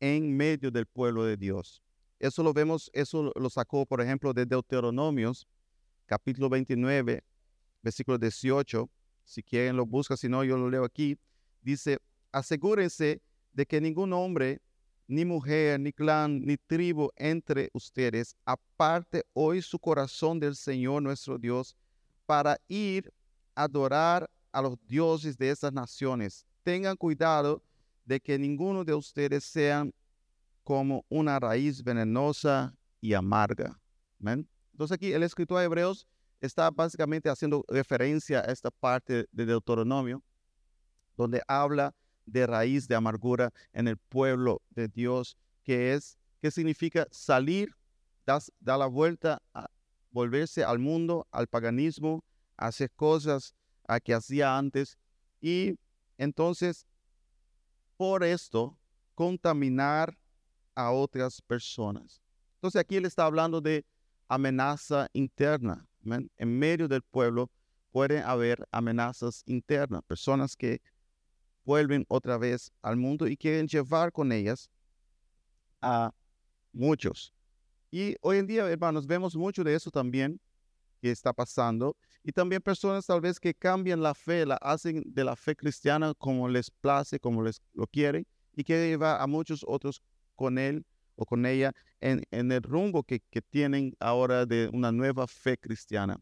en medio del pueblo de Dios. Eso lo vemos, eso lo sacó, por ejemplo, de Deuteronomios, capítulo 29, versículo 18. Si quieren lo busca, si no, yo lo leo aquí. Dice, asegúrense de que ningún hombre, ni mujer, ni clan, ni tribu entre ustedes aparte hoy su corazón del Señor nuestro Dios para ir a adorar a los dioses de esas naciones. Tengan cuidado de que ninguno de ustedes sean como una raíz venenosa y amarga. Entonces aquí el escritor de Hebreos está básicamente haciendo referencia a esta parte de Deuteronomio, donde habla de raíz de amargura en el pueblo de Dios, que es, que significa salir, dar la vuelta, a volverse al mundo, al paganismo, hacer cosas a que hacía antes y entonces por esto contaminar a otras personas. Entonces aquí él está hablando de amenaza interna. En medio del pueblo pueden haber amenazas internas, personas que vuelven otra vez al mundo y quieren llevar con ellas a muchos. Y hoy en día, hermanos, vemos mucho de eso también que está pasando. Y también personas tal vez que cambian la fe, la hacen de la fe cristiana como les place, como les lo quieren, y quieren llevar a muchos otros con él o con ella en, el rumbo que, que tienen ahora de una nueva fe cristiana.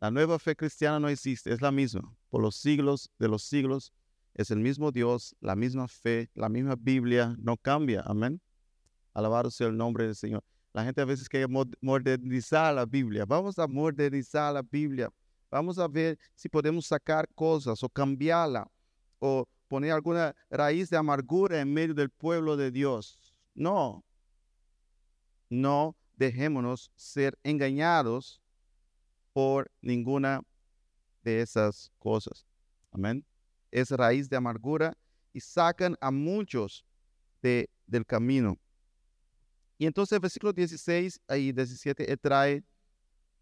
La nueva fe cristiana no existe, es la misma. Por los siglos de los siglos es el mismo Dios, la misma fe, la misma Biblia, no cambia. Amén. Alabado sea el nombre del Señor. La gente a veces quiere modernizar la Biblia. Vamos a modernizar la Biblia. Vamos a ver si podemos sacar cosas o cambiarla o poner alguna raíz de amargura en medio del pueblo de Dios. No. No dejémonos ser engañados por ninguna de esas cosas. Amén. Es raíz de amargura y sacan a muchos de, del camino. Y entonces el versículo 16 y 17 trae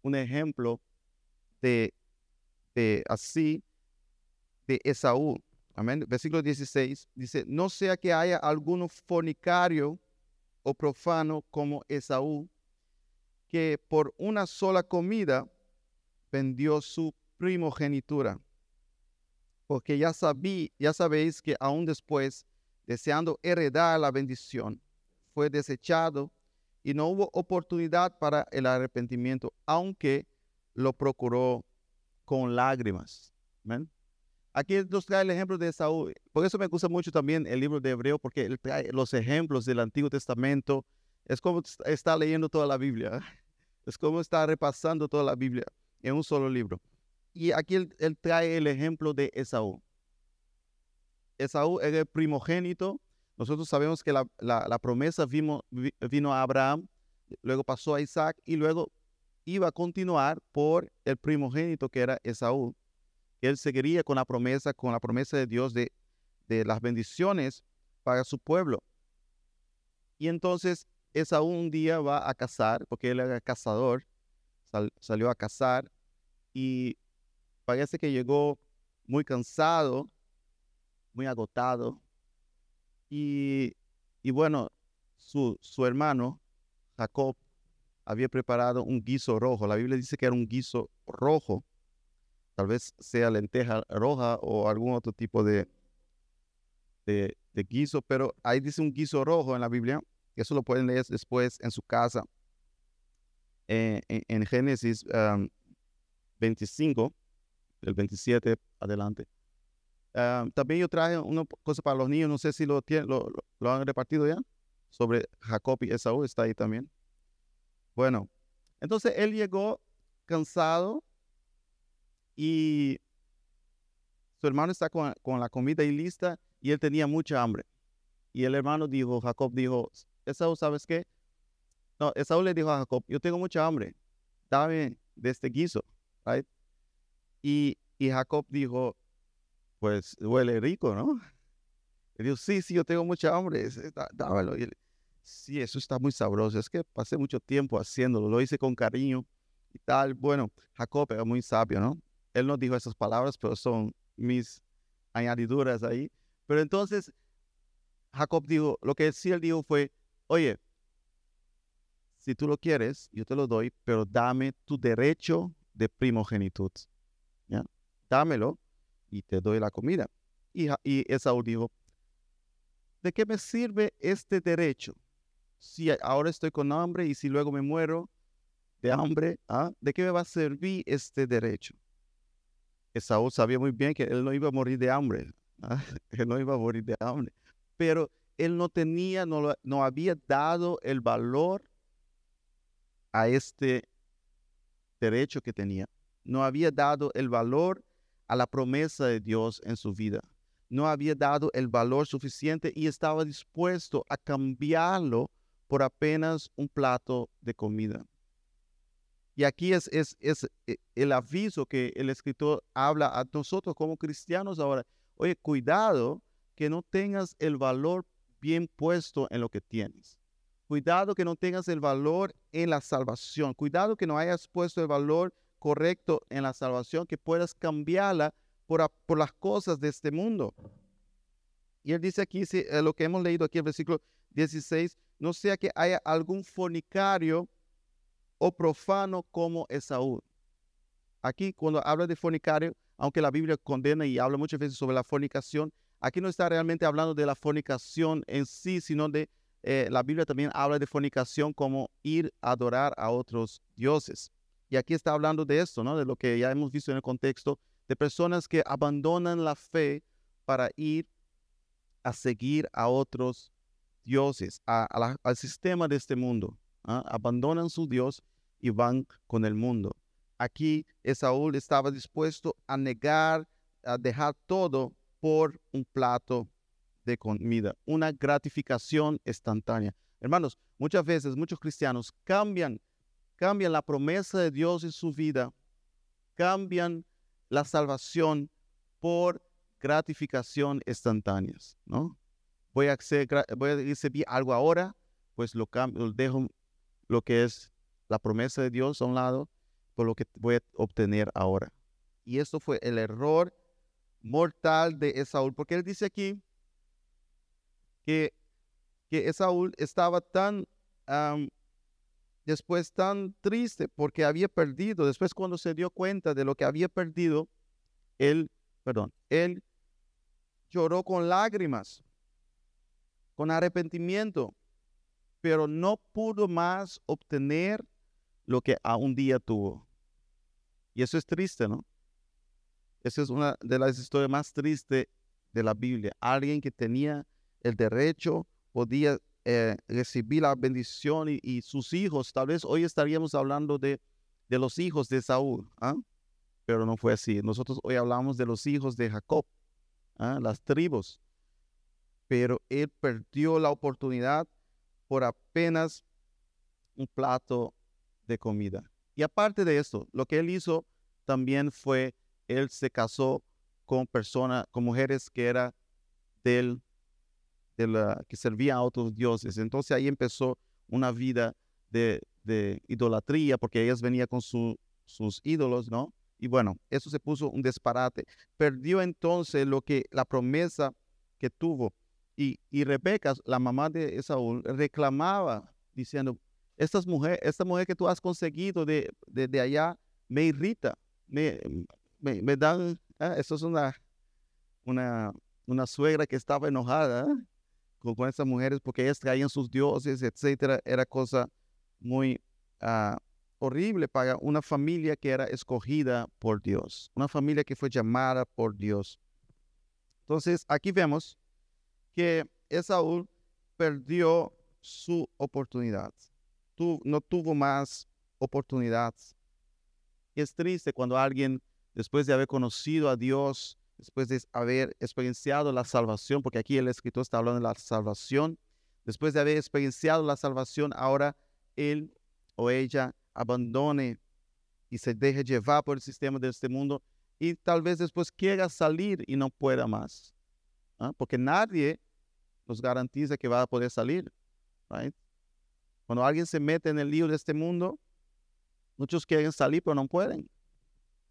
un ejemplo de, así de Esaú. Amén. Versículo 16 dice, no sea que haya alguno fornicario o profano como Esaú, que por una sola comida vendió su primogenitura. Porque ya, sabí, ya sabéis que aún después, deseando heredar la bendición, fue desechado y no hubo oportunidad para el arrepentimiento, aunque lo procuró con lágrimas. Aquí nos trae el ejemplo de Saúl. Por eso me gusta mucho también el libro de Hebreo, porque él trae los ejemplos del Antiguo Testamento. Es como está leyendo toda la Biblia. Es como está repasando toda la Biblia en un solo libro. Y aquí él, él trae el ejemplo de Esaú. Esaú era el primogénito nosotros sabemos que la, promesa vino, a Abraham, luego pasó a Isaac y luego iba a continuar por el primogénito que era Esaú. Él seguiría con la promesa, con la promesa de Dios de, las bendiciones para su pueblo. Y entonces Esaú un día va a cazar, porque él era cazador, salió a cazar y parece que llegó muy cansado, muy agotado, y, bueno, su, su hermano, Jacob, había preparado un guiso rojo. La Biblia dice que era un guiso rojo. Tal vez sea lenteja roja o algún otro tipo de, de, guiso, pero ahí dice un guiso rojo en la Biblia. Eso lo pueden leer después en su casa. Eh, en, Génesis 25, del 27 adelante. Ah, también yo traje una cosa para los niños, no sé si lo, tienen, lo, han repartido ya, sobre Jacob y Esaú, está ahí también. Bueno, entonces él llegó cansado y su hermano está con, la comida y lista y él tenía mucha hambre. Y el hermano dijo, Jacob dijo, Esaú, ¿sabes qué? No, Esaú le dijo a Jacob, yo tengo mucha hambre, dame de este guiso, right? Y, y Jacob dijo, pues huele rico, ¿no? Y dijo, sí, sí, yo tengo mucha hambre, dámelo. Y sí, eso está muy sabroso, es que pasé mucho tiempo haciéndolo, lo hice con cariño y tal. Bueno, Jacob era muy sabio, ¿no? Él no dijo esas palabras, pero son mis añadiduras ahí. Pero entonces Jacob dijo, lo que sí él dijo fue, oye, si tú lo quieres, yo te lo doy, pero dame tu derecho de primogenitud. ¿ya? Dámelo y te doy la comida. Y, y Esaú dijo, ¿de qué me sirve este derecho? Si ahora estoy con hambre y si luego me muero de hambre, ¿ah? ¿de qué me va a servir este derecho? Esaú sabía muy bien que él no iba a morir de hambre, ¿ah? él no iba a morir de hambre, pero él no tenía, no, no había dado el valor a este derecho que tenía. No había dado el valor a la promesa de Dios en su vida. No había dado el valor suficiente y estaba dispuesto a cambiarlo por apenas un plato de comida. Y aquí es, es, es eh, el aviso que el escritor habla a nosotros como cristianos ahora. Oye, cuidado que no tengas el valor bien puesto en lo que tienes. Cuidado que no tengas el valor en la salvación. Cuidado que no hayas puesto el valor correcto en la salvación, que puedas cambiarla por, las cosas de este mundo. Y él dice aquí, eh, lo que hemos leído aquí, el versículo 16, no sea que haya algún fornicario o profano como Esaú. Aquí cuando habla de fornicario, aunque la Biblia condena y habla muchas veces sobre la fornicación, aquí no está realmente hablando de la fornicación en sí, sino de eh, la Biblia también habla de fornicación como ir a adorar a otros dioses. Y aquí está hablando de esto, ¿no? De lo que ya hemos visto en el contexto, de personas que abandonan la fe para ir a seguir a otros dioses, al sistema de este mundo. ¿ah? Abandonan su Dios y van con el mundo. Aquí Esaúl estaba dispuesto a negar, a dejar todo por un plato de comida, una gratificación instantánea. Hermanos, muchas veces muchos cristianos cambian, cambian la promesa de Dios en su vida, cambian la salvación por gratificación instantáneas, ¿no? Voy a hacer, voy a recibir algo ahora, pues lo, cambio, dejo lo que es la promesa de Dios a un lado por lo que voy a obtener ahora. Y esto fue el error mortal de Esaúl, porque él dice aquí, que, que Esaúl estaba tan, después tan triste porque había perdido, después cuando se dio cuenta de lo que había perdido, él, perdón, él lloró con lágrimas, con arrepentimiento, pero no pudo más obtener lo que a un día tuvo. Y eso es triste, ¿no? Esa es una de las historias más tristes de la Biblia. Alguien que tenía el derecho, podía eh, recibir la bendición y, sus hijos. Tal vez hoy estaríamos hablando de, de los hijos de Saúl, ¿ah? pero no fue así. Nosotros hoy hablamos de los hijos de Jacob, ¿ah? las tribus. Pero él perdió la oportunidad por apenas un plato de comida. Y aparte de esto, lo que él hizo también fue, él se casó con personas, con mujeres que eran del que servía a otros dioses. Entonces ahí empezó una vida de, idolatría porque ellas venían con sus ídolos, ¿no? Y bueno, eso se puso un disparate. Perdió entonces lo que la promesa que tuvo. Y, y Rebeca, la mamá de Esaú, reclamaba diciendo, Estas mujer, esta mujer que tú has conseguido de, de, allá me irrita, me, me, dan, ah, eso es una, una, una suegra que estaba enojada, ¿eh? Con, esas mujeres porque ellas traían sus dioses, etcétera, era cosa muy ah, horrible para una familia que era escogida por Dios, una familia que fue llamada por Dios. Entonces, aquí vemos que Esaú perdió su oportunidad, no tuvo más oportunidades. Y es triste cuando alguien, después de haber conocido a Dios, después de haber experienciado la salvación, porque aquí el escritor está hablando de la salvación, después de haber experienciado la salvación, ahora él o ella abandone y se deje llevar por el sistema de este mundo y tal vez después quiera salir y no pueda más. ¿ah? Porque nadie nos garantiza que va a poder salir. Cuando alguien se mete en el lío de este mundo, muchos quieren salir pero no pueden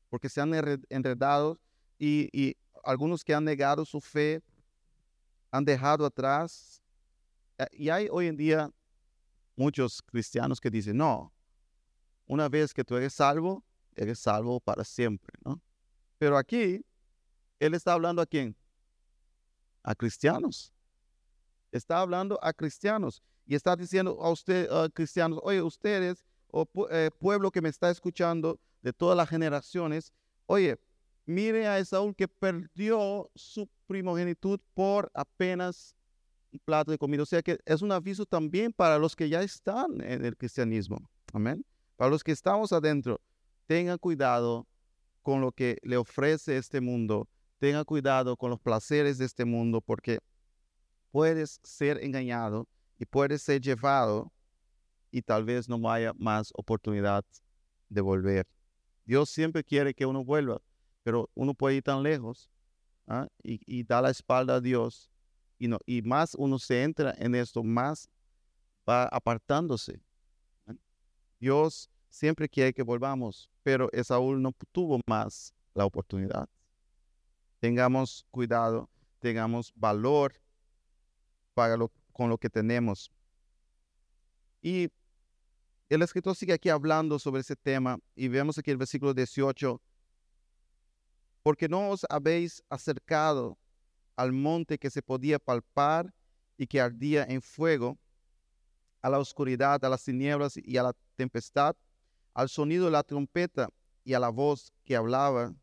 porque se han enredado y, algunos que han negado su fe han dejado atrás. eh, Y hay hoy en día muchos cristianos que dicen, no, una vez que tú eres salvo, eres salvo para siempre, ¿no? Pero aquí, él está hablando a quién? A cristianos. Está hablando a cristianos y está diciendo a usted, cristianos, oye, ustedes, o eh, pueblo que me está escuchando de todas las generaciones, oye, mire a Esaú que perdió su primogenitud por apenas un plato de comida. O sea que es un aviso también para los que ya están en el cristianismo. Amén. Para los que estamos adentro, tengan cuidado con lo que le ofrece este mundo. Tengan cuidado con los placeres de este mundo porque puedes ser engañado y puedes ser llevado y tal vez no haya más oportunidad de volver. Dios siempre quiere que uno vuelva, pero uno puede ir tan lejos ¿ah? y, y da la espalda a Dios y, no, y más uno se entra en esto, más va apartándose. ¿ah? Dios siempre quiere que volvamos, pero Esaú no tuvo más la oportunidad. Tengamos cuidado, tengamos valor para con lo que tenemos. Y el escritor sigue aquí hablando sobre ese tema y vemos aquí el versículo 18. Porque no os habéis acercado al monte que se podía palpar y que ardía en fuego, a la oscuridad, a las tinieblas y a la tempestad, al sonido de la trompeta y a la voz que hablaba,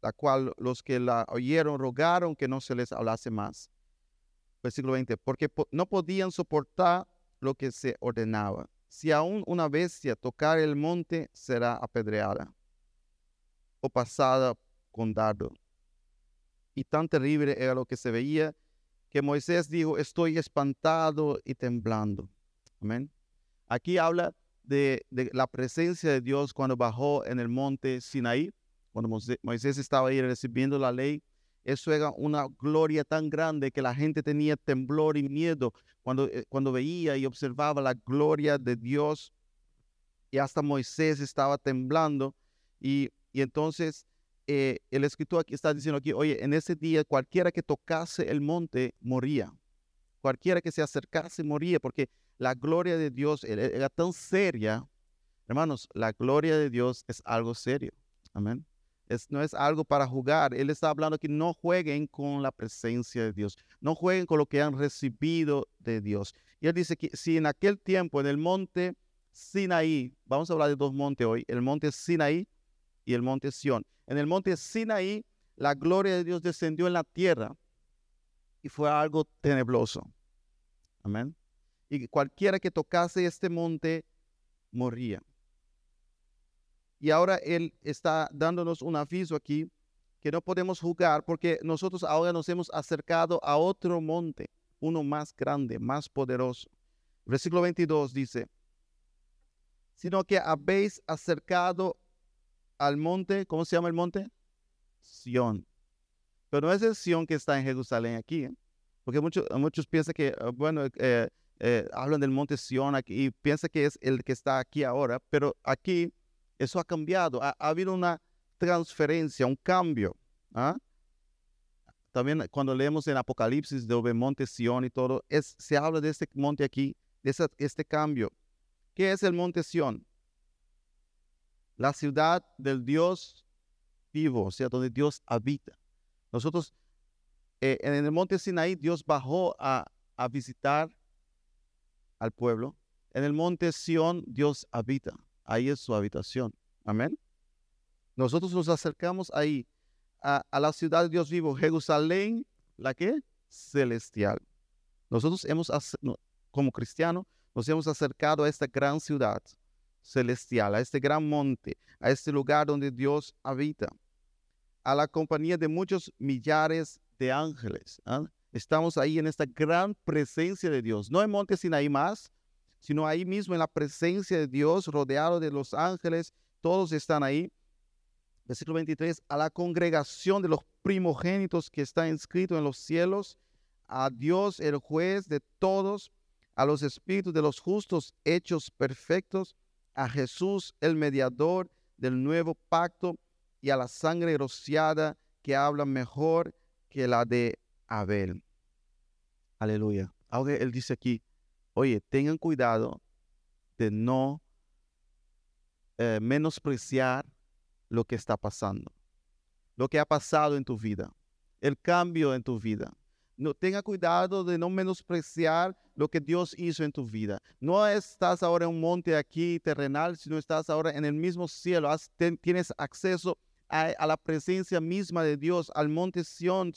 la cual los que la oyeron rogaron que no se les hablase más. Versículo 20, porque po- no podían soportar lo que se ordenaba. Si aún una bestia tocar el monte, será apedreada o pasada con dardo. Y tan terrible era lo que se veía que Moisés dijo, estoy espantado y temblando. Amén. Aquí habla de, la presencia de Dios cuando bajó en el monte Sinaí, cuando Moisés estaba ahí recibiendo la ley. Eso era una gloria tan grande que la gente tenía temblor y miedo cuando, eh, cuando veía y observaba la gloria de Dios. Y hasta Moisés estaba temblando. Y, y entonces eh, el escritor aquí está diciendo aquí, oye, en ese día cualquiera que tocase el monte moría. Cualquiera que se acercase moría porque la gloria de Dios era, era tan seria. Hermanos, la gloria de Dios es algo serio. Amén. Es, no es algo para jugar. Él está hablando que no jueguen con la presencia de Dios. No jueguen con lo que han recibido de Dios. Y él dice que si en aquel tiempo en el monte Sinaí, vamos a hablar de dos montes hoy, el monte Sinaí y el monte Sión. En el monte Sinaí, la gloria de Dios descendió en la tierra y fue algo tenebroso. Amén. Y cualquiera que tocase este monte moría. Y ahora Él está dándonos un aviso aquí que no podemos jugar porque nosotros ahora nos hemos acercado a otro monte, uno más grande, más poderoso. Versículo 22 dice, sino que habéis acercado al monte, ¿cómo se llama el monte? Sión. Pero no es el Sión que está en Jerusalén aquí, ¿eh? porque muchos, muchos piensan que, uh, bueno, eh, eh, hablan del monte Sión aquí y piensan que es el que está aquí ahora, pero aquí eso ha cambiado, ha, ha habido una transferencia, un cambio. ¿ah? También cuando leemos en Apocalipsis de monte Sión y todo, es, se habla de este monte aquí, de este cambio. ¿Qué es el monte Sión? La ciudad del Dios vivo, o sea, donde Dios habita. Nosotros, eh, en el monte Sinaí, Dios bajó a, visitar al pueblo. En el monte Sión, Dios habita. Ahí es su habitación. Amén. Nosotros nos acercamos ahí a, la ciudad de Dios vivo, Jerusalén, ¿la qué? Celestial. Nosotros hemos, como cristianos, nos hemos acercado a esta gran ciudad celestial, a este gran monte, a este lugar donde Dios habita, a la compañía de muchos millares de ángeles. ¿ah? Estamos ahí en esta gran presencia de Dios, no en Monte Sinaí más, sino ahí mismo en la presencia de Dios, rodeado de los ángeles, todos están ahí. Versículo 23, a la congregación de los primogénitos que está inscrito en los cielos, a Dios el juez de todos, a los espíritus de los justos hechos perfectos, a Jesús el mediador del nuevo pacto y a la sangre rociada que habla mejor que la de Abel. Aleluya. Ahora él dice aquí, oye, tengan cuidado de no eh, menospreciar lo que está pasando, lo que ha pasado en tu vida, el cambio en tu vida. No, tenga cuidado de no menospreciar lo que Dios hizo en tu vida. No estás ahora en un monte aquí terrenal, sino estás ahora en el mismo cielo. tienes acceso a, la presencia misma de Dios, al monte Sión,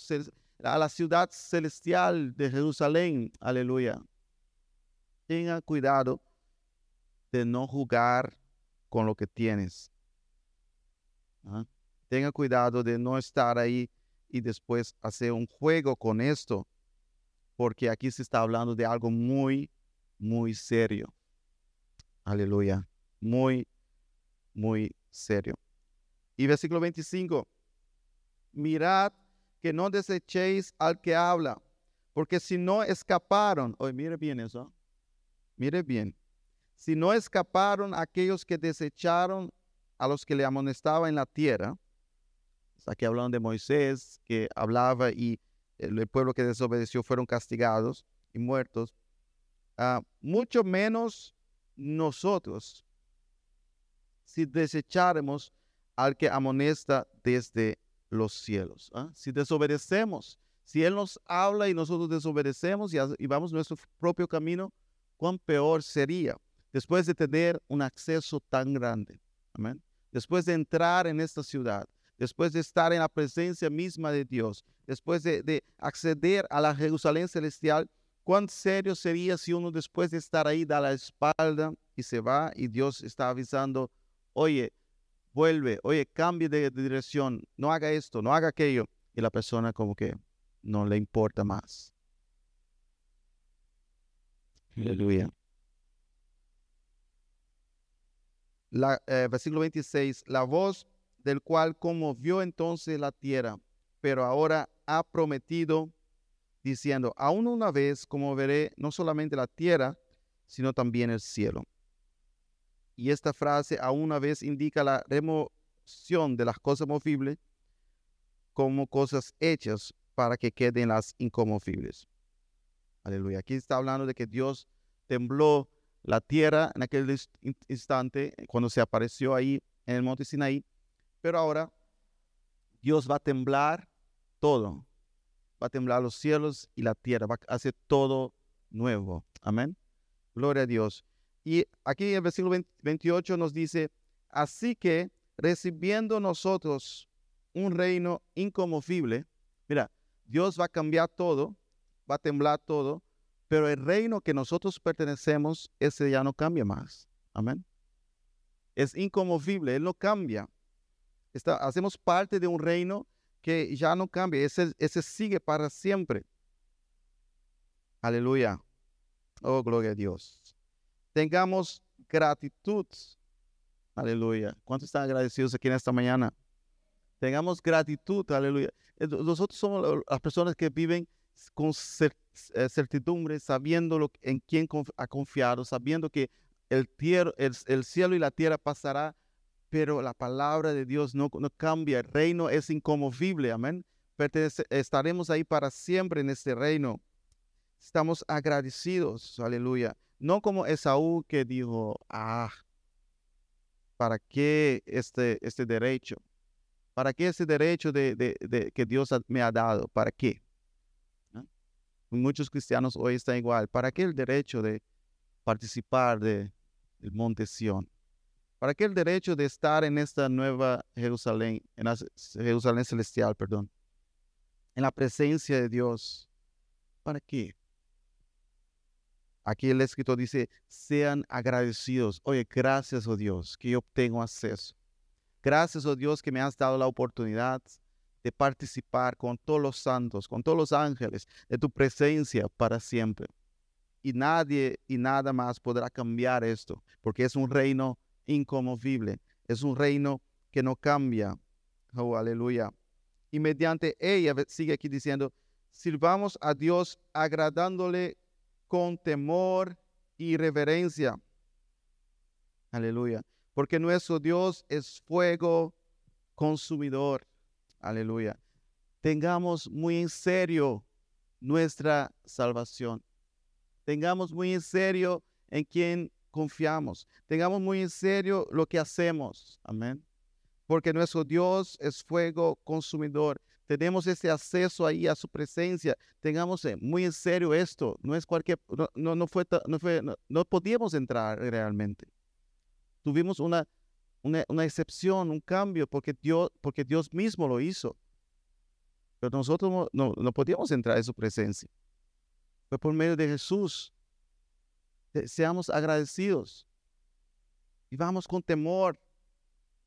a la ciudad celestial de Jerusalén. Aleluya. Tenga cuidado de no jugar con lo que tienes. ¿ah? Tenga cuidado de no estar ahí y después hacer un juego con esto, porque aquí se está hablando de algo muy, muy serio. Aleluya. Muy, muy serio. Y versículo 25. Mirad que no desechéis al que habla, porque si no escaparon, oye, mire bien eso, mire bien, si no escaparon aquellos que desecharon a los que le amonestaban en la tierra, aquí hablan de Moisés que hablaba y el pueblo que desobedeció fueron castigados y muertos, ah, mucho menos nosotros si desecháramos al que amonesta desde los cielos. ¿ah? Si desobedecemos, si Él nos habla y nosotros desobedecemos y, y vamos nuestro propio camino, cuán peor sería después de tener un acceso tan grande. Amén. Después de entrar en esta ciudad, después de estar en la presencia misma de Dios, después de, acceder a la Jerusalén celestial, cuán serio sería si uno después de estar ahí da la espalda y se va y Dios está avisando, oye, vuelve, oye, cambie de, dirección, no haga esto, no haga aquello. Y la persona como que no le importa más. Aleluya. la, eh, versículo 26, la voz del cual conmovió entonces la tierra, pero ahora ha prometido diciendo, aún una vez conmoveré no solamente la tierra, sino también el cielo. Y esta frase aún una vez indica la remoción de las cosas movibles como cosas hechas para que queden las inconmovibles. Aleluya. Aquí está hablando de que Dios tembló la tierra en aquel instante, cuando se apareció ahí en el monte Sinaí, pero ahora Dios va a temblar todo, va a temblar los cielos y la tierra, va a hacer todo nuevo. Amén. Gloria a Dios. Y aquí en el versículo 28 nos dice, así que recibiendo nosotros un reino inconmovible, mira, Dios va a cambiar todo, va a temblar todo, pero el reino que nosotros pertenecemos, ese ya no cambia más. Amén. Es inconmovible, Él no cambia. Hacemos parte de un reino que ya no cambia, ese, sigue para siempre. Aleluya. Oh, gloria a Dios. Tengamos gratitud. Aleluya. ¿Cuántos están agradecidos aquí en esta mañana? Tengamos gratitud. Aleluya. Eh, nosotros somos las personas que viven con eh, certidumbre, sabiendo en quién ha confiado, sabiendo que el, el, cielo y la tierra pasará, pero la palabra de Dios no, cambia. El reino es inconmovible, amén. estaremos ahí para siempre en este reino. Estamos agradecidos, aleluya. No como Esaú que dijo, ah, ¿para qué este, este derecho? ¿Para qué ese derecho de, de que Dios me ha dado? ¿Para qué? Muchos cristianos hoy están igual. ¿Para qué el derecho de participar de, del monte Sión? ¿Para qué el derecho de estar en esta nueva Jerusalén, en la Jerusalén celestial, perdón? En la presencia de Dios. ¿Para qué? Aquí el escritor dice, sean agradecidos. Oye, gracias, oh Dios, que yo tengo acceso. Gracias, oh Dios, que me has dado la oportunidad de participar con todos los santos, con todos los ángeles, de tu presencia para siempre. Y nadie y nada más podrá cambiar esto, porque es un reino inconmovible, es un reino que no cambia. Oh, aleluya. Y mediante ella, sigue aquí diciendo, sirvamos a Dios agradándole con temor y reverencia. Aleluya. Porque nuestro Dios es fuego consumidor. Aleluya. Tengamos muy en serio nuestra salvación. Tengamos muy en serio en quién confiamos. Tengamos muy en serio lo que hacemos. Amén. Porque nuestro Dios es fuego consumidor. Tenemos ese acceso ahí a su presencia. Tengamos eh, muy en serio esto. No es cualquier, no, no, fue, no, fue, no, podíamos entrar realmente. Tuvimos una, una, excepción, un cambio, porque Dios, porque Dios mismo lo hizo. Pero nosotros no, no podíamos entrar en su presencia. Fue por medio de Jesús. Seamos agradecidos. Y vamos con temor.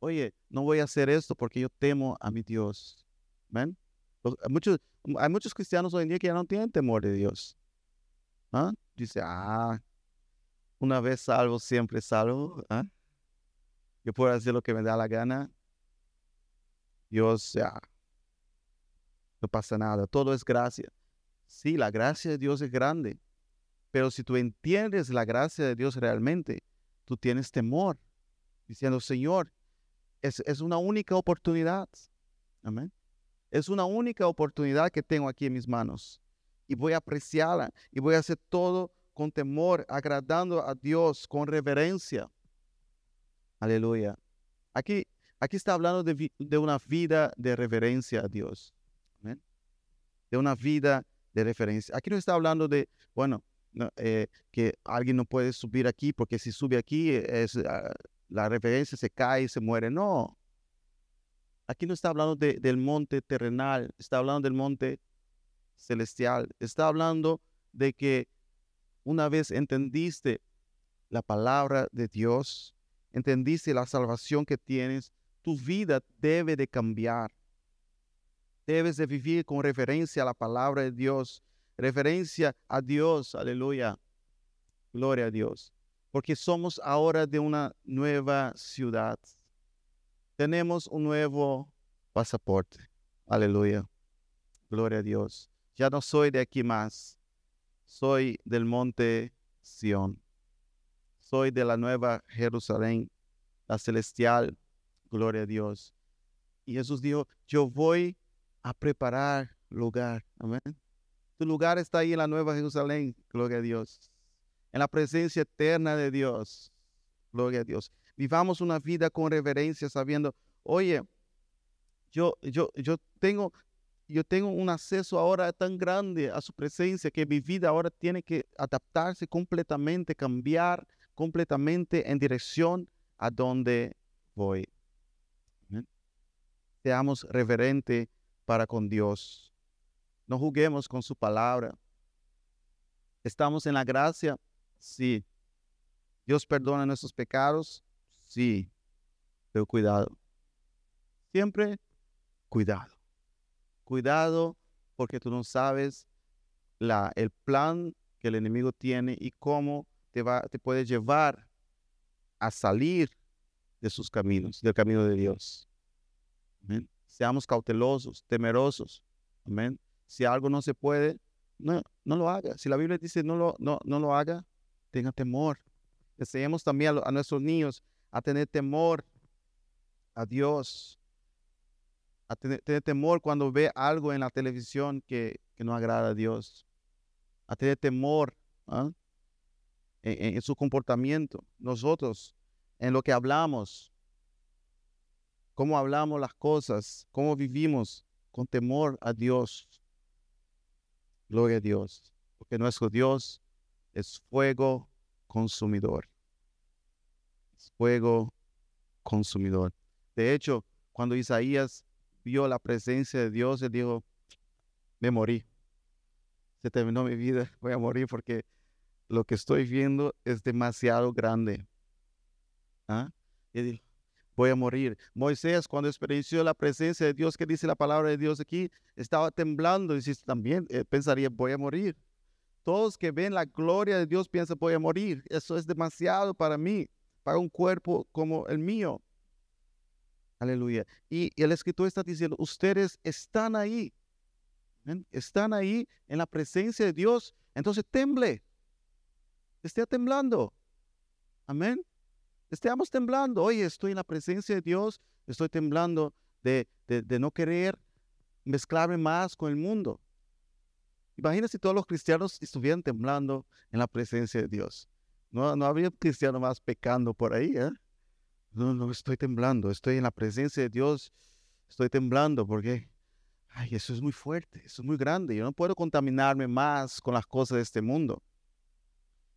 Oye, no voy a hacer esto porque yo temo a mi Dios. ¿Ven? Muchos, hay muchos cristianos hoy en día que ya no tienen temor de Dios. ¿Ah? Dice, ah, una vez salvo, siempre salvo. ¿Ah? Yo puedo hacer lo que me da la gana. Dios, ya, no pasa nada. Todo es gracia. Sí, la gracia de Dios es grande, pero si tú entiendes la gracia de Dios realmente, tú tienes temor, diciendo, Señor, es, una única oportunidad. Amén. Es una única oportunidad que tengo aquí en mis manos y voy a apreciarla y voy a hacer todo con temor, agradando a Dios, con reverencia. Aleluya. Aquí, aquí está hablando de, de una vida de reverencia a Dios. Amén. De una vida de referencia. Aquí no está hablando de, bueno, eh, que alguien no puede subir aquí porque si sube aquí ah, la referencia se cae y se muere. No. Aquí no está hablando de, del monte terrenal, está hablando del monte celestial. Está hablando de que una vez entendiste la palabra de Dios, entendiste la salvación que tienes, tu vida debe de cambiar. Debes de vivir con referencia a la palabra de Dios, referencia a Dios, aleluya. Gloria a Dios. Porque somos ahora de una nueva ciudad. Tenemos un nuevo pasaporte. Aleluya. Gloria a Dios. Ya no soy de aquí más. Soy del monte Sión. Soy de la nueva Jerusalén, la celestial. Gloria a Dios. Y Jesús dijo, yo voy a preparar lugar. Amén. Tu lugar está ahí en la Nueva Jerusalén. Gloria a Dios. En la presencia eterna de Dios. Gloria a Dios. Vivamos una vida con reverencia, sabiendo, oye, yo, yo, yo tengo, yo tengo un acceso ahora tan grande a su presencia que mi vida ahora tiene que adaptarse completamente, cambiar completamente en dirección a donde voy. Seamos reverentes para con Dios. No juguemos con su palabra. ¿Estamos en la gracia? Sí. ¿Dios perdona nuestros pecados? Sí. Pero cuidado. Siempre cuidado. Cuidado porque tú no sabes el plan que el enemigo tiene y cómo te, va, te puede llevar a salir de sus caminos, del camino de Dios. Amén. Seamos cautelosos, temerosos. Amén. Si algo no se puede, no, no lo haga. Si la Biblia dice no lo, no, no lo haga, tenga temor. Deseemos también a, nuestros niños a tener temor a Dios, a tener, temor cuando ve algo en la televisión que, no agrada a Dios, a tener temor ¿ah? en, su comportamiento. Nosotros, en lo que hablamos, cómo hablamos las cosas, cómo vivimos con temor a Dios. Gloria a Dios, porque nuestro Dios es fuego consumidor. Es fuego consumidor. De hecho, cuando Isaías vio la presencia de Dios, él dijo, me morí. Se terminó mi vida, voy a morir porque lo que estoy viendo es demasiado grande. ¿Ah? Y dijo, voy a morir. Moisés, cuando experienció la presencia de Dios, que dice la palabra de Dios aquí, estaba temblando y también eh, pensaría, voy a morir. Todos que ven la gloria de Dios piensan, voy a morir. Eso es demasiado para mí, para un cuerpo como el mío. Aleluya. Y, el escritor está diciendo, ustedes están ahí. Están ahí en la presencia de Dios. Entonces temble. Esté temblando. Amén. Estamos temblando. Oye, estoy en la presencia de Dios. Estoy temblando de, de, no querer mezclarme más con el mundo. Imagina si todos los cristianos estuvieran temblando en la presencia de Dios. No, no habría cristiano más pecando por ahí, ¿eh? No, no estoy temblando, estoy en la presencia de Dios, estoy temblando porque, ay, eso es muy fuerte, eso es muy grande. Yo no puedo contaminarme más con las cosas de este mundo.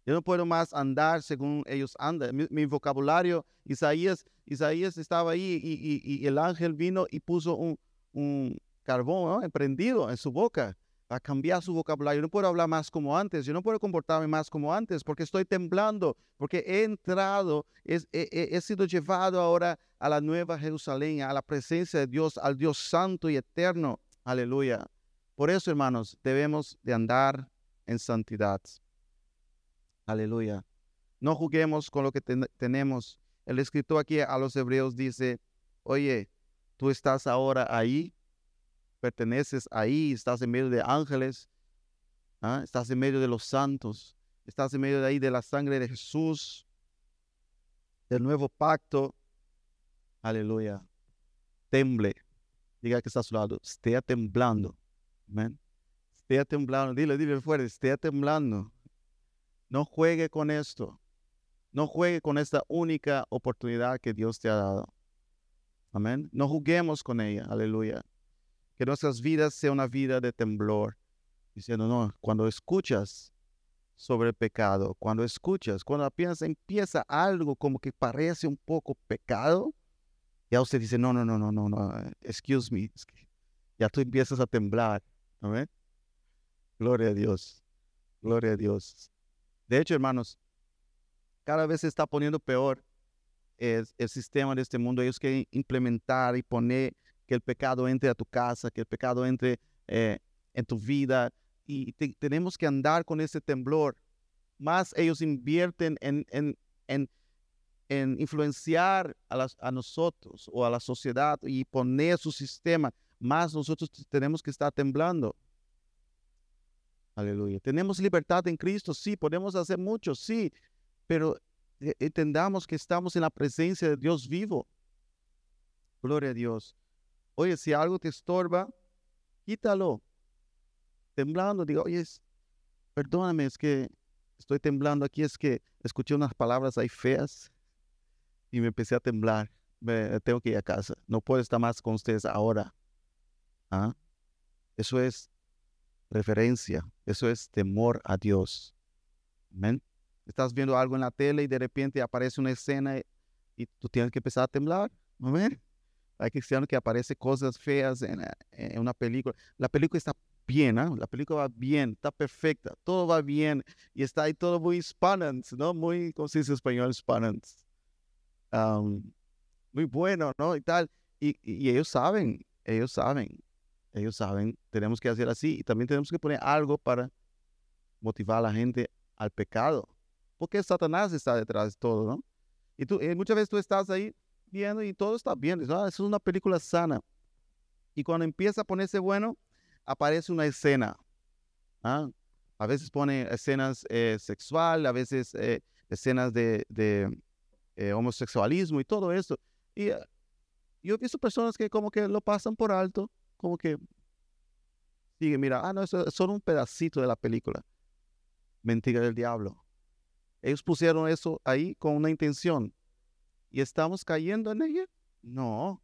Yo no puedo más andar según ellos andan. Mi, vocabulario, Isaías, Isaías estaba ahí y, el ángel vino y puso un, un carbón emprendido en su boca a cambiar su vocabulario. Yo no puedo hablar más como antes, yo no puedo comportarme más como antes porque estoy temblando, porque he entrado, he, sido llevado ahora a la nueva Jerusalén, a la presencia de Dios, al Dios santo y eterno. Aleluya. Por eso, hermanos, debemos de andar en santidad. Aleluya. No juguemos con lo que tenemos. El escritor aquí a los hebreos dice, oye, tú estás ahora ahí perteneces ahí, estás en medio de ángeles, ¿ah? estás en medio de los santos, estás en medio de ahí de la sangre de Jesús, del nuevo pacto. Aleluya. Temble. Diga que está a su lado. Esté temblando. Amén. Esté temblando. Dile, dile fuerte. Esté temblando. No juegue con esto. No juegue con esta única oportunidad que Dios te ha dado. Amén. No juguemos con ella. Aleluya que nuestras vidas sea una vida de temblor, diciendo, no, cuando escuchas sobre el pecado, cuando escuchas, cuando apenas empieza algo como que parece un poco pecado, ya usted dice, no, no, no, no, no, no, excuse me, ya tú empiezas a temblar, ¿no Gloria a Dios, gloria a Dios. De hecho, hermanos, cada vez se está poniendo peor el, sistema de este mundo. Ellos quieren implementar y poner que el pecado entre a tu casa, que el pecado entre eh, en tu vida. Y tenemos que andar con ese temblor. Más ellos invierten en, en, en, en influenciar a, a nosotros o a la sociedad y poner su sistema, más nosotros tenemos que estar temblando. Aleluya. Tenemos libertad en Cristo, sí, podemos hacer mucho, sí, pero eh, entendamos que estamos en la presencia de Dios vivo. Gloria a Dios. Oye, si algo te estorba, quítalo. Temblando, digo, oye, perdóname, es que estoy temblando aquí, es que escuché unas palabras ahí feas y me empecé a temblar. Tengo que ir a casa. No puedo estar más con ustedes ahora. ¿Ah? Eso es referencia. Eso es temor a Dios. Amén. Estás viendo algo en la tele y de repente aparece una escena y, tú tienes que empezar a temblar. Amén. Hay cristianos que aparecen cosas feas en, en una película. La película está bien, ¿no? La película va bien, está perfecta, todo va bien y está ahí todo muy hispanans, ¿no? Muy, ¿cómo se dice español? Hispanans. muy bueno, ¿no? Y tal. Y, ellos saben, ellos saben, ellos saben, tenemos que hacer así y también tenemos que poner algo para motivar a la gente al pecado, porque Satanás está detrás de todo, ¿no? Y tú, eh, muchas veces tú estás ahí viendo y todo está bien. Ah, es una película sana. Y cuando empieza a ponerse bueno, aparece una escena. ¿ah? A veces pone escenas eh, sexual, a veces eh, escenas de, eh, homosexualismo y todo eso. Y yo he visto personas que como que lo pasan por alto, como que sigue, mira, ah, no, eso es solo un pedacito de la película. Mentira del diablo. Ellos pusieron eso ahí con una intención y estamos cayendo en ella? No.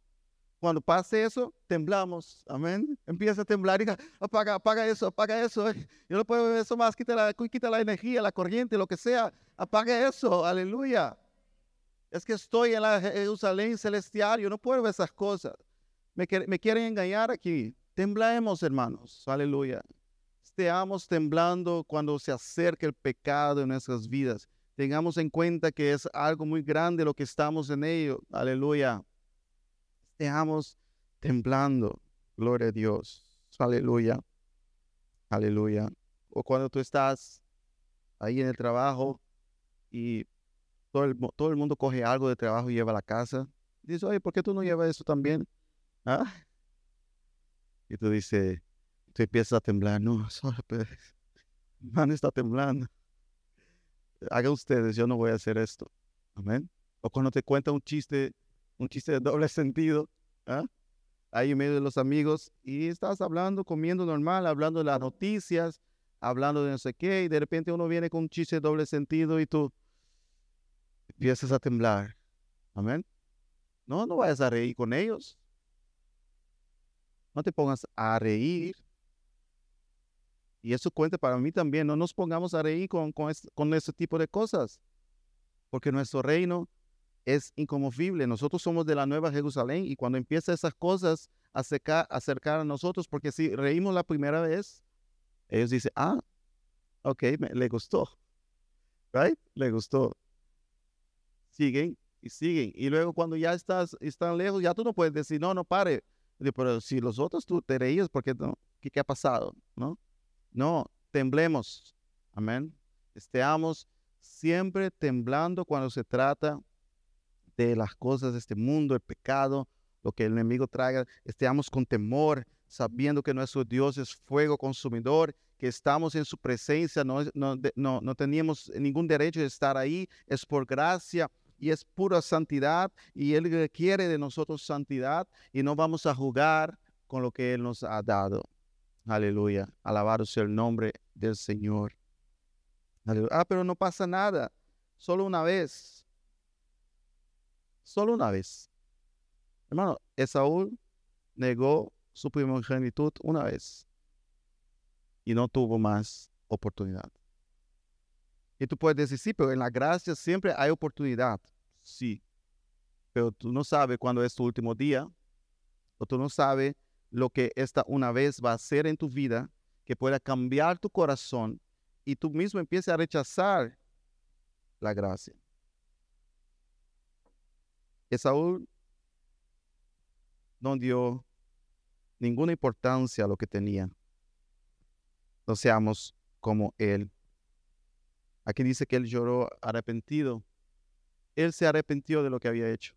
Cuando pase eso, temblamos. Amén. Empieza a temblar y apaga, apaga eso, apaga eso. Yo no puedo ver eso más. Quita la, quita la energía, la corriente, lo que sea. Apaga eso. Aleluya. Es que estoy en la Jerusalén celestial. Yo no puedo ver esas cosas. Me, quieren engañar aquí. Temblemos, hermanos. Aleluya. Estemos temblando cuando se acerque el pecado en nuestras vidas tengamos en cuenta que es algo muy grande lo que estamos en ello. Aleluya. Estemos temblando. Gloria a Dios. Aleluya. Aleluya. O cuando tú estás ahí en el trabajo y todo el, todo el mundo coge algo de trabajo y lleva a la casa. Dice, oye, ¿por qué tú no llevas eso también? ¿Ah? Y tú dices, tú empiezas a temblar. No, pues, man está temblando hagan ustedes, yo no voy a hacer esto. Amén. O cuando te cuenta un chiste, un chiste de doble sentido, ¿ah? ahí en medio de los amigos, y estás hablando, comiendo normal, hablando de las noticias, hablando de no sé qué, y de repente uno viene con un chiste de doble sentido y tú empiezas a temblar. Amén. No, no vayas a reír con ellos. No te pongas a reír. Y eso cuenta para mí también. No nos pongamos a reír con, con, ese tipo de cosas. Porque nuestro reino es inconmovible. Nosotros somos de la Nueva Jerusalén y cuando empiezan esas cosas a acercar, acercar a nosotros, porque si reímos la primera vez, ellos dicen, ah, ok, me, le gustó. Right? Le gustó. Siguen y siguen. Y luego cuando ya estás, están lejos, ya tú no puedes decir, no, no pare. Pero si los otros tú te reías, no? ¿Qué, ¿Qué ha pasado? ¿No? No, temblemos. Amén. Estemos siempre temblando cuando se trata de las cosas de este mundo, el pecado, lo que el enemigo traiga, estemos con temor, sabiendo que nuestro Dios es fuego consumidor, que estamos en su presencia, no, no, no, no teníamos ningún derecho de estar ahí, es por gracia y es pura santidad y Él requiere de nosotros santidad y no vamos a jugar con lo que Él nos ha dado. Aleluya. Alabado sea el nombre del Señor. Ah, pero no pasa nada. Solo una vez solo una vez. Hermano, Esaú negó su primogenitud una vez y no tuvo más oportunidad. Y tú puedes decir, sí, pero en la gracia siempre hay oportunidad. Sí, pero tú no sabes cuándo es tu último día, o tú no sabes lo que esta una vez va a hacer en tu vida que pueda cambiar tu corazón y tú mismo empieces a rechazar la gracia. Esaú no dio ninguna importancia a lo que tenía. No seamos como él. Aquí dice que él lloró arrepentido. Él se arrepintió de lo que había hecho.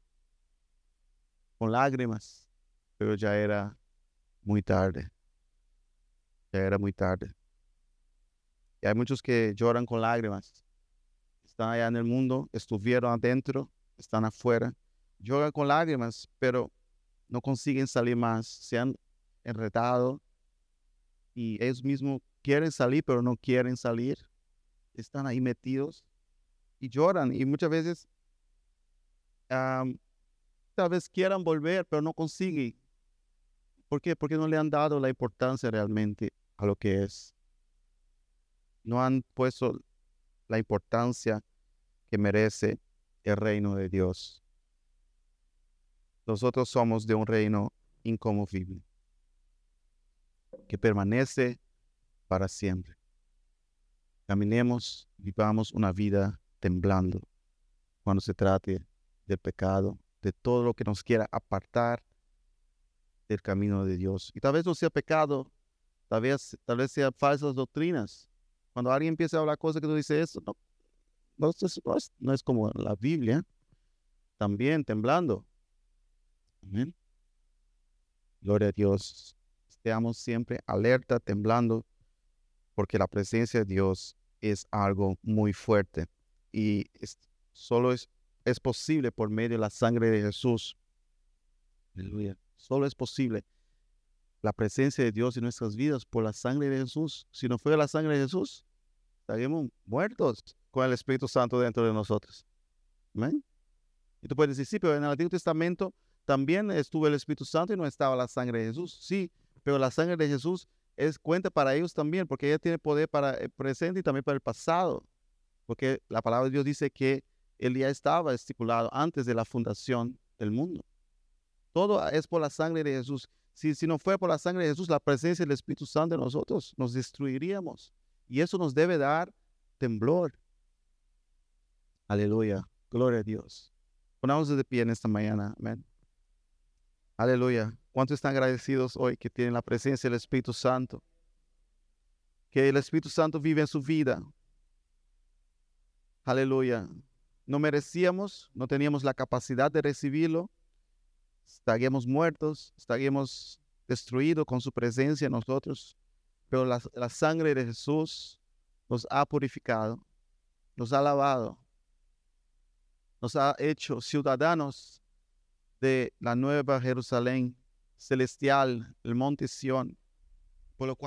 Con lágrimas. Pero ya era muy tarde. Ya era muy tarde. Y hay muchos que lloran con lágrimas. Están allá en el mundo, estuvieron adentro, están afuera lloran con lágrimas, pero no consiguen salir más, se han enredado y ellos mismos quieren salir, pero no quieren salir. Están ahí metidos y lloran y muchas veces tal vez quieran volver, pero no consiguen. ¿Por qué? Porque no le han dado la importancia realmente a lo que es. No han puesto la importancia que merece el reino de Dios. Nosotros somos de un reino inconmovible, que permanece para siempre. Caminemos, vivamos una vida temblando cuando se trate del pecado, de todo lo que nos quiera apartar del camino de Dios. Y tal vez no sea pecado, tal vez, tal vez sea falsas doctrinas. Cuando alguien empieza a hablar cosas que tú dices, eso no, no, es, no es como la Biblia, también temblando. Amén. Gloria a Dios. Estemos siempre alerta, temblando, porque la presencia de Dios es algo muy fuerte y solo es, es posible por medio de la sangre de Jesús. Aleluya. Solo es posible la presencia de Dios en nuestras vidas por la sangre de Jesús. Si no fuera la sangre de Jesús, estaríamos muertos con el Espíritu Santo dentro de nosotros. Amén. Y tú puedes decir, sí, pero en el Antiguo Testamento también estuvo el Espíritu Santo y no estaba la sangre de Jesús. Sí, pero la sangre de Jesús es cuenta para ellos también, porque ella tiene poder para el presente y también para el pasado. Porque la palabra de Dios dice que él ya estaba estipulado antes de la fundación del mundo. Todo es por la sangre de Jesús. Si, si no fuera por la sangre de Jesús, la presencia del Espíritu Santo en nosotros, nos destruiríamos. Y eso nos debe dar temblor. Aleluya. Gloria a Dios. Ponamos de pie en esta mañana. Amén. Aleluya. ¿Cuántos están agradecidos hoy que tienen la presencia del Espíritu Santo? Que el Espíritu Santo vive en su vida. Aleluya. No merecíamos, no teníamos la capacidad de recibirlo. Estaríamos muertos, estaríamos destruidos con su presencia en nosotros. Pero la, la sangre de Jesús nos ha purificado, nos ha lavado, nos ha hecho ciudadanos de la nueva Jerusalén celestial, el monte Sión, por lo cual